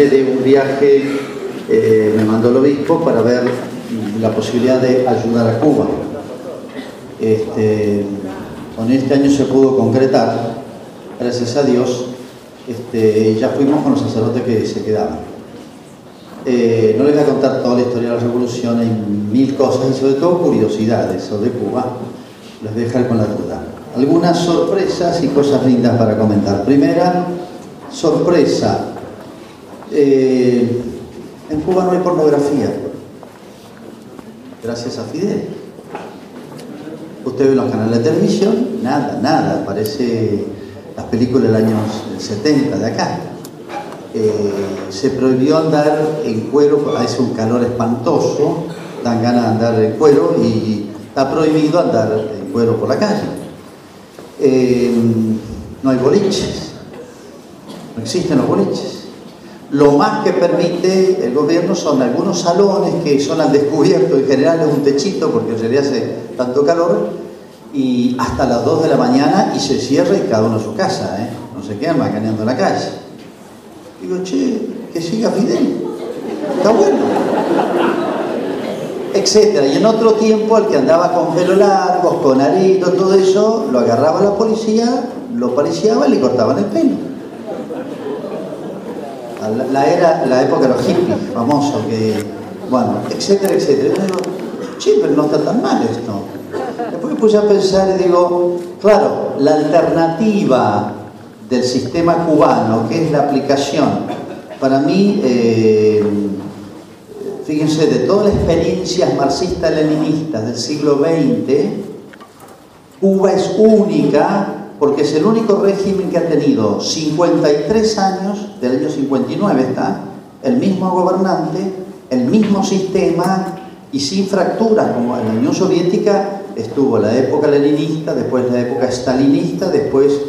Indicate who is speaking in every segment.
Speaker 1: de un viaje, eh, me mandó el obispo para ver la posibilidad de ayudar a Cuba. Este, con este año se pudo concretar, gracias a Dios, este, ya fuimos con los sacerdotes que se quedaban. Eh, no les voy a contar toda la historia de la revolución, hay mil cosas y sobre todo curiosidades sobre Cuba. Les voy dejar con la duda. Algunas sorpresas y cosas lindas para comentar. Primera, sorpresa. Eh, en Cuba no hay pornografía. Gracias a Fidel. Usted ve los canales de televisión, nada, nada. Parece las películas del año 70 de acá. Eh, se prohibió andar en cuero, hace un calor espantoso, dan ganas de andar en cuero y está prohibido andar en cuero por la calle. Eh, no hay boliches, no existen los boliches. Lo más que permite el gobierno son algunos salones que son al descubierto, en general es un techito porque en realidad hace tanto calor, y hasta las 2 de la mañana y se cierra y cada uno a su casa, ¿eh? no se quedan macaneando en la calle. Digo, che, que siga Fidel, está bueno. Etcétera. Y en otro tiempo, el que andaba con pelo largo, con arito, todo eso, lo agarraba la policía, lo pariciaba y le cortaban el pelo. La, era, la época de los hippies, famoso, que, bueno, etcétera, etcétera. Yo digo, che, pero no está tan mal esto. Después me puse a pensar y digo, claro, la alternativa del sistema cubano, que es la aplicación, para mí, eh, fíjense, de todas las experiencias marxistas-leninistas del siglo XX, Cuba es única porque es el único régimen que ha tenido 53 años, del año 59 está, el mismo gobernante, el mismo sistema y sin fracturas, como en la Unión Soviética estuvo la época leninista, después la época stalinista, después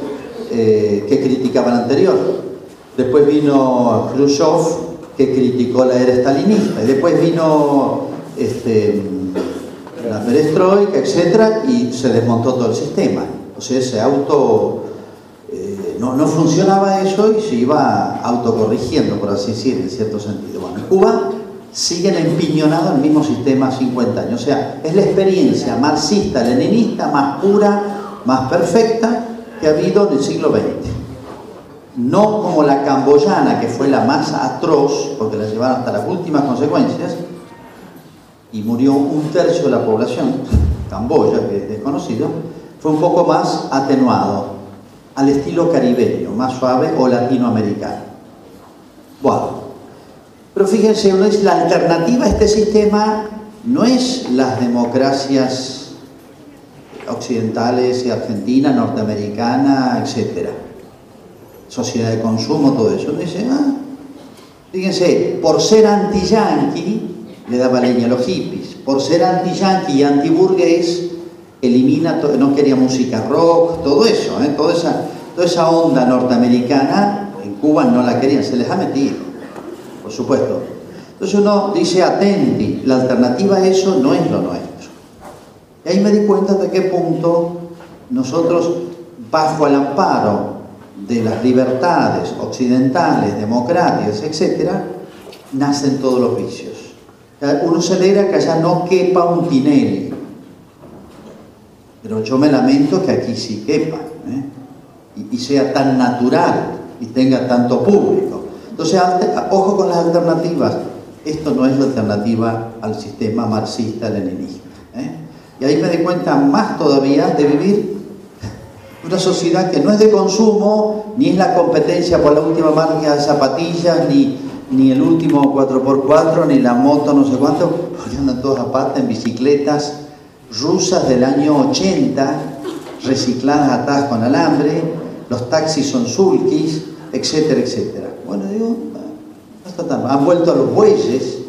Speaker 1: eh, que criticaba la anterior. Después vino Khrushchev, que criticó la era stalinista, y después vino este, la perestroika, etc., y se desmontó todo el sistema. O sea, ese auto... Eh, no, funcionaba eso y se iba autocorrigiendo, por así decir, en cierto sentido. Bueno, en Cuba siguen empiñonados en el mismo sistema 50 años. O sea, es la experiencia marxista, leninista más pura, más perfecta que ha habido en el siglo XX. No como la camboyana, que fue la más atroz, porque la llevaron hasta las últimas consecuencias, y murió un tercio de la población, Camboya, que es desconocido, fue un poco más atenuado, al estilo caribeño, más suave o latinoamericano. Bueno, pero fíjense, la alternativa a este sistema no es las democracias occidentales argentina, norteamericana, etc. Sociedad de consumo, todo eso. Dice, ah, fíjense, por ser anti-yanqui, le daba leña a los hippies, por ser anti-yanqui y anti-burgués, elimina, no quería música rock, todo eso, ¿eh? toda, esa, toda esa onda norteamericana, en Cuba no la querían, se les ha metido por supuesto. Entonces uno dice, atenti, la alternativa a eso no es lo nuestro. Y ahí me di cuenta de qué punto nosotros, bajo el amparo de las libertades occidentales, democráticas, etc., nacen todos los vicios. Uno se alegra que allá no quepa un Tinelli, pero yo me lamento que aquí sí quepa, ¿eh? y sea tan natural y tenga tanto público. Entonces, ojo con las alternativas. Esto no es la alternativa al sistema marxista-leninista. ¿eh? Y ahí me di cuenta más todavía de vivir una sociedad que no es de consumo, ni es la competencia por la última marca de zapatillas, ni, ni el último 4x4, ni la moto, no sé cuánto, porque andan todos aparte en bicicletas rusas del año 80, recicladas atadas con alambre, los taxis son sulkis, etcétera, etcétera. Bueno, digo, no está tan Han vuelto a los bueyes,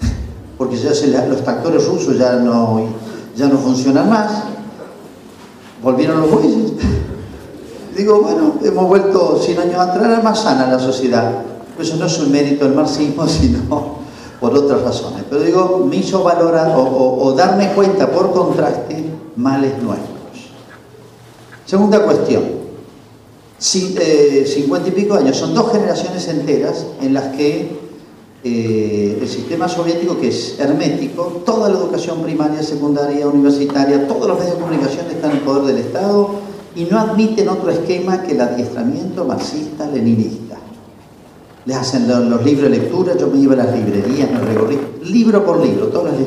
Speaker 1: porque ya se los tractores rusos ya no, ya no funcionan más. Volvieron los bueyes. Digo, bueno, hemos vuelto 100 años atrás, era más sana la sociedad. eso no es un mérito del marxismo, sino por otras razones. Pero digo, me hizo valorar o darme cuenta por contraste males nuestros. Segunda cuestión. eh, cincuenta y pico años, son dos generaciones enteras en las que eh, el sistema soviético, que es hermético, toda la educación primaria, secundaria, universitaria, todos los medios de comunicación están en poder del Estado y no admiten otro esquema que el adiestramiento marxista-leninista. Les hacen los, libros de lectura, yo me iba a las librerías, me recorrí libro por libro, todas las,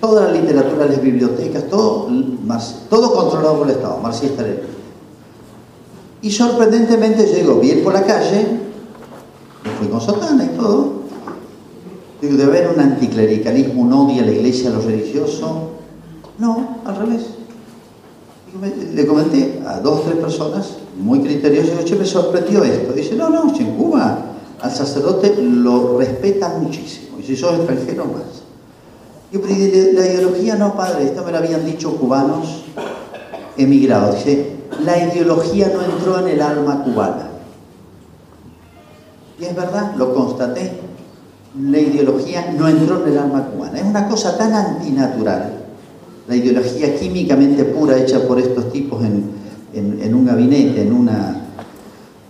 Speaker 1: toda la literatura, las bibliotecas, todo, todo controlado por el Estado, marxista-leninista. Y sorprendentemente llegó bien por la calle, me fui con sotana y todo, Digo, ¿de haber un anticlericalismo, un odio a la iglesia, a lo religioso? No, al revés. le comenté a dos o tres personas muy criteriosas, digo, che, me sorprendió esto. Dice, no, no, en Cuba al sacerdote lo respetan muchísimo, y si sos extranjero más. Yo, pero la ideología no, padre, esto me lo habían dicho cubanos emigrados. Dice, la ideología no entró en el alma cubana. Y es verdad, lo constaté la ideología no entró en el alma cubana. Es una cosa tan antinatural, la ideología químicamente pura hecha por estos tipos en, un gabinete, en una,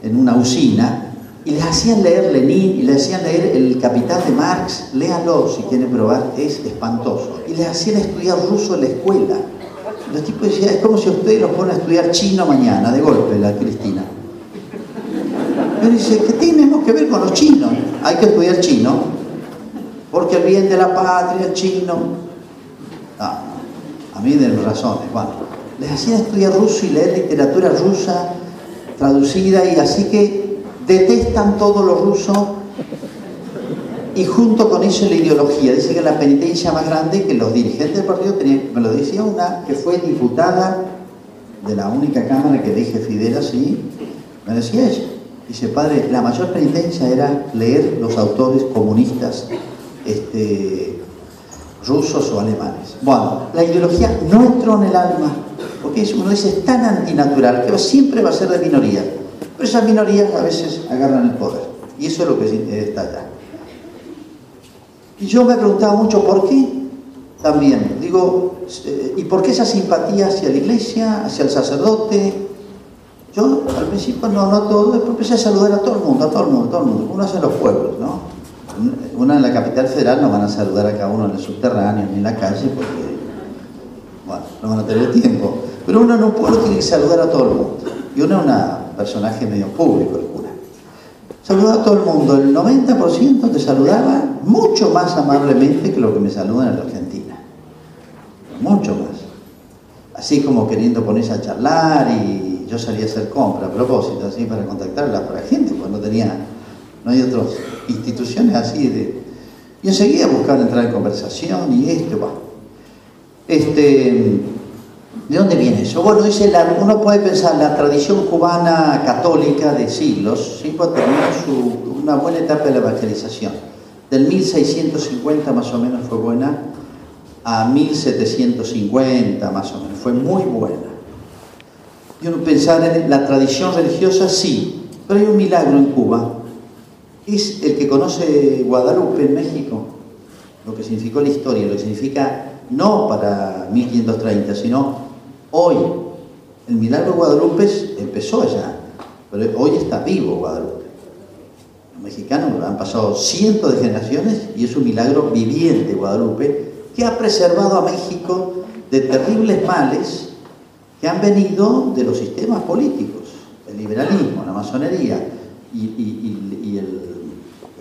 Speaker 1: en una usina, y les hacían leer Lenin y les hacían leer El Capital de Marx, léalo si quieren probar, es espantoso. Y les hacían estudiar ruso en la escuela. Los tipos decían, es como si ustedes los ponen a estudiar chino mañana, de golpe, la Cristina. Pero dice, ¿qué tenemos que ver con los chinos? Hay que estudiar chino, porque el bien de la patria, el chino. Ah, a mí de razones. Bueno, les hacían estudiar ruso y leer literatura rusa traducida y así que detestan todo lo ruso y junto con eso la ideología. Dice que la penitencia más grande que los dirigentes del partido tenían, me lo decía una que fue diputada de la única cámara que dije Fidel así, me decía ella. Dice, padre, la mayor penitencia era leer los autores comunistas este, rusos o alemanes. Bueno, la ideología no entró en el alma, porque uno dice, es tan antinatural que siempre va a ser de minoría. Pero esas minorías a veces agarran el poder. Y eso es lo que está allá. Y yo me preguntaba mucho, ¿por qué? También, digo, eh, ¿y por qué esa simpatía hacia la iglesia, hacia el sacerdote, yo al principio no, no todo, después empecé a saludar a todo el mundo, a todo el mundo, a todo el mundo. Uno hace los pueblos, ¿no? Uno en la capital federal no van a saludar a cada uno en el subterráneo ni en la calle porque, bueno, no van a tener tiempo. Pero uno en un pueblo tiene que saludar a todo el mundo. Y uno es un personaje medio público, el cura. Saludaba a todo el mundo. El 90% te saludaba mucho más amablemente que lo que me saludan en la Argentina. Mucho más. Así como queriendo ponerse a charlar y yo salía a hacer compra a propósito, así para contactar a la gente, pues no tenía, no hay otras instituciones así de... Y enseguida buscar entrar en conversación y esto, va. Este, ¿De dónde viene eso? Bueno, uno puede pensar, la tradición cubana católica de siglos, pues terminó su, una buena etapa de la evangelización. Del 1650 más o menos fue buena, a 1750 más o menos, fue muy buena. Y uno pensar en la tradición religiosa, sí, pero hay un milagro en Cuba. Es el que conoce Guadalupe en México, lo que significó la historia, lo que significa no para 1530, sino hoy. El milagro Guadalupe empezó allá, pero hoy está vivo Guadalupe. Los mexicanos han pasado cientos de generaciones y es un milagro viviente Guadalupe que ha preservado a México de terribles males que han venido de los sistemas políticos, el liberalismo, la masonería y, el,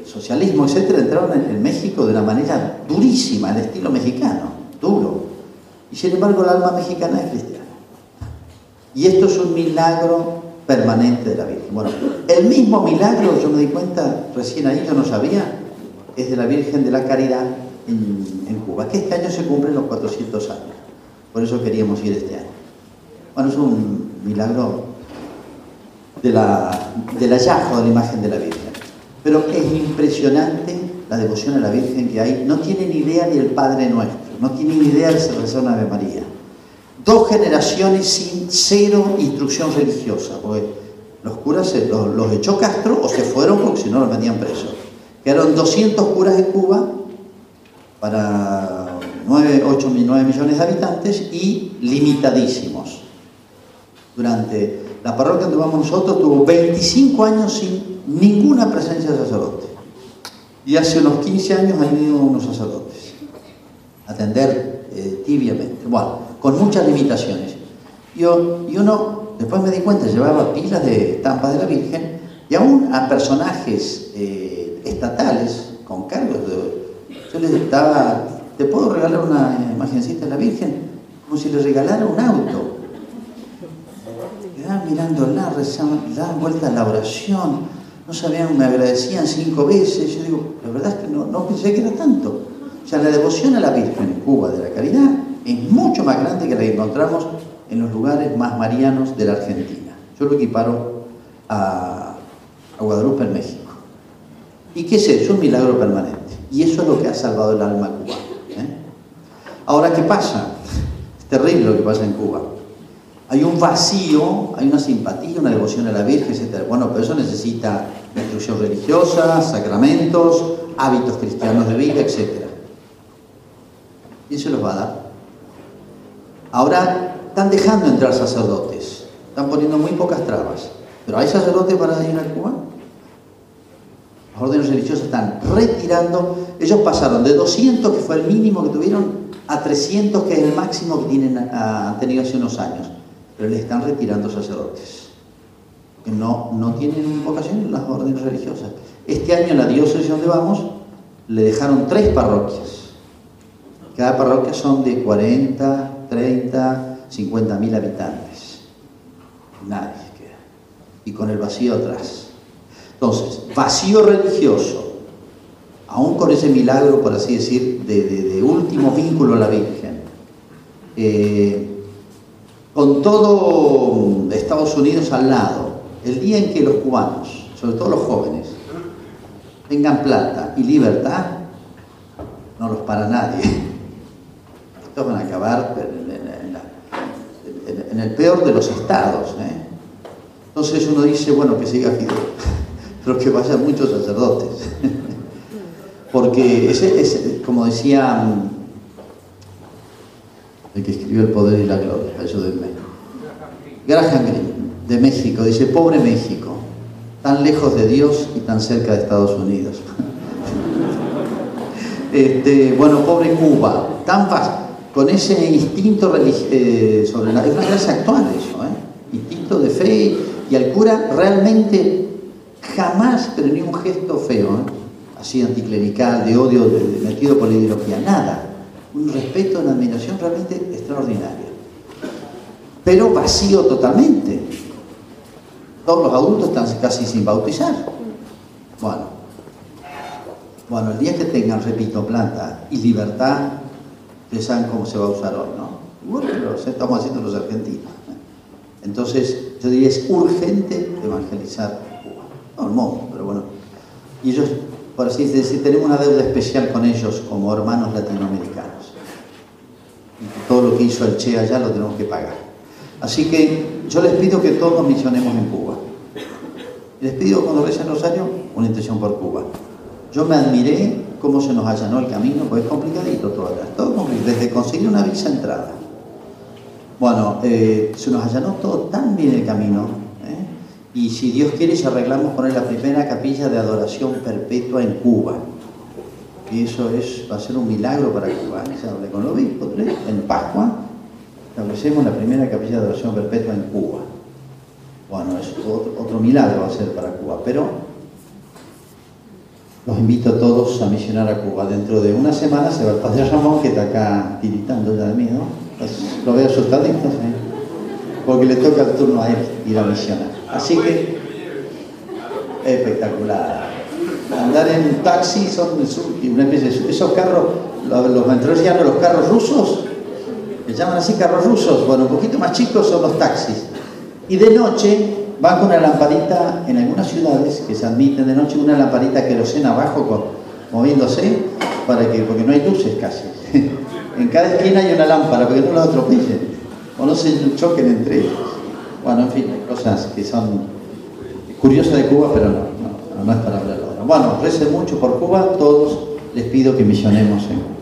Speaker 1: socialismo, etcétera, entraron en, México de una manera durísima, al estilo mexicano, duro. Y sin embargo el alma mexicana es cristiana. Y esto es un milagro permanente de la Virgen. Bueno, el mismo milagro, yo me di cuenta recién ahí, yo no sabía, es de la Virgen de la Caridad en, Cuba, que este año se cumplen los 400 años. Por eso queríamos ir este año. Bueno, es un milagro de la, del hallazgo de la imagen de la Virgen. Pero es impresionante la devoción a la Virgen que hay. No tiene ni idea ni el Padre Nuestro, no tiene ni idea de rezar una Ave María. Dos generaciones sin cero instrucción religiosa, porque los curas los, echó Castro o se fueron porque si no los metían presos. Quedaron 200 curas en Cuba para 9, 8, 9 millones de habitantes y limitadísimos durante La parroquia donde vamos nosotros tuvo 25 años sin ninguna presencia de sacerdote. Y hace unos 15 años ido unos sacerdotes atender eh, tibiamente. Bueno, con muchas limitaciones. Yo, y uno, después me di cuenta, llevaba pilas de estampas de la Virgen y aún a personajes eh, estatales con cargos de... Yo les estaba, ¿te puedo regalar una imagencita de la Virgen? Como si le regalara un auto. Quedaban mirándola, rezaban, daban vuelta a la oración, no sabían, me agradecían cinco veces. Yo digo, la verdad es que no pensé que era tanto. O sea, la devoción a la Virgen en Cuba de la caridad es mucho más grande que la que encontramos en los lugares más marianos de la Argentina. Yo lo equiparo a, a Guadalupe en México. ¿Y qué es eso? Es un milagro permanente. Y eso es lo que ha salvado el alma cubana. ¿eh? Ahora, ¿qué pasa? Es terrible lo que pasa en Cuba. Hay un vacío, hay una simpatía, una devoción a la Virgen, etc. Bueno, pero eso necesita instrucción religiosa, sacramentos, hábitos cristianos de vida, etc. ¿Quién se los va a dar? Ahora están dejando entrar sacerdotes, están poniendo muy pocas trabas. Pero ¿hay sacerdotes para ir a Cuba? Las órdenes religiosas están retirando. Ellos pasaron de 200, que fue el mínimo que tuvieron, a 300, que es el máximo que tienen, han tenido hace unos años. Pero les están retirando sacerdotes. No, no tienen vocación las órdenes religiosas. Este año en la diócesis donde vamos, le dejaron tres parroquias. Cada parroquia son de 40, 30, 50 mil habitantes. Nadie queda. Y con el vacío atrás. Entonces, vacío religioso, aún con ese milagro, por así decir, de, último vínculo a la Virgen, eh, con todo Estados Unidos al lado, el día en que los cubanos, sobre todo los jóvenes, tengan plata y libertad, no los para nadie. Van a acabar en, el peor de los estados. ¿eh? Entonces uno dice, bueno, que siga Fidel pero que vayan muchos sacerdotes. Porque ese, como decía mm, el que escribió El Poder y la Gloria, ayúdenme. Graham Greene, de México, dice, pobre México, tan lejos de Dios y tan cerca de Estados Unidos. este, bueno, pobre Cuba, tan con ese instinto eh, sobre la... Es una clase actual eso, ¿eh? instinto de fe y al cura realmente jamás, pero ni un gesto feo, ¿eh? así anticlerical, de odio, metido por la ideología, nada. Un respeto, una admiración realmente extraordinaria. Pero vacío totalmente. Todos los adultos están casi sin bautizar. Bueno, bueno, el día que tengan, repito, planta y libertad, ustedes saben cómo se va a usar hoy, ¿no? Bueno, lo estamos haciendo los argentinos. Entonces, yo diría, es urgente evangelizar no el mundo, pero bueno. Y ellos, por así decir, tenemos una deuda especial con ellos como hermanos latinoamericanos. Todo lo que hizo el Che allá lo tenemos que pagar. Así que yo les pido que todos misionemos en Cuba. Les pido cuando recen Rosario una intención por Cuba. Yo me admiré cómo se nos allanó el camino, pues es complicadito todo todo complicado, desde conseguir una visa entrada. Bueno, eh, se nos allanó todo tan bien el camino y si Dios quiere, si arreglamos poner la primera capilla de adoración perpetua en Cuba. Y eso es, va a ser un milagro para Cuba. Se hablé con el obispo en Pascua, establecemos la primera capilla de adoración perpetua en Cuba. Bueno, es otro, milagro va a ser para Cuba, pero los invito a todos a misionar a Cuba. Dentro de una semana se va el padre Ramón, que está acá tiritando ya de mí, ¿no? Pues, lo veo asustadito, ¿eh? porque le toca el turno a él ir a misionar. Así que, espectacular. Andar en taxi son una especie de, esos carros, los, los llaman los carros rusos, se llaman así carros rusos, bueno, un poquito más chicos son los taxis. Y de noche van con una lamparita, en algunas ciudades que se admiten de noche, una lamparita querosena abajo moviéndose, para que, porque no hay luces casi. en cada esquina hay una lámpara, para que no los atropellen, o no se choquen entre ellos. Bueno, en fin, hay cosas que son curiosas de Cuba, pero no, no, no es para hablar ahora. Bueno, recen mucho por Cuba, todos les pido que misionemos en Cuba.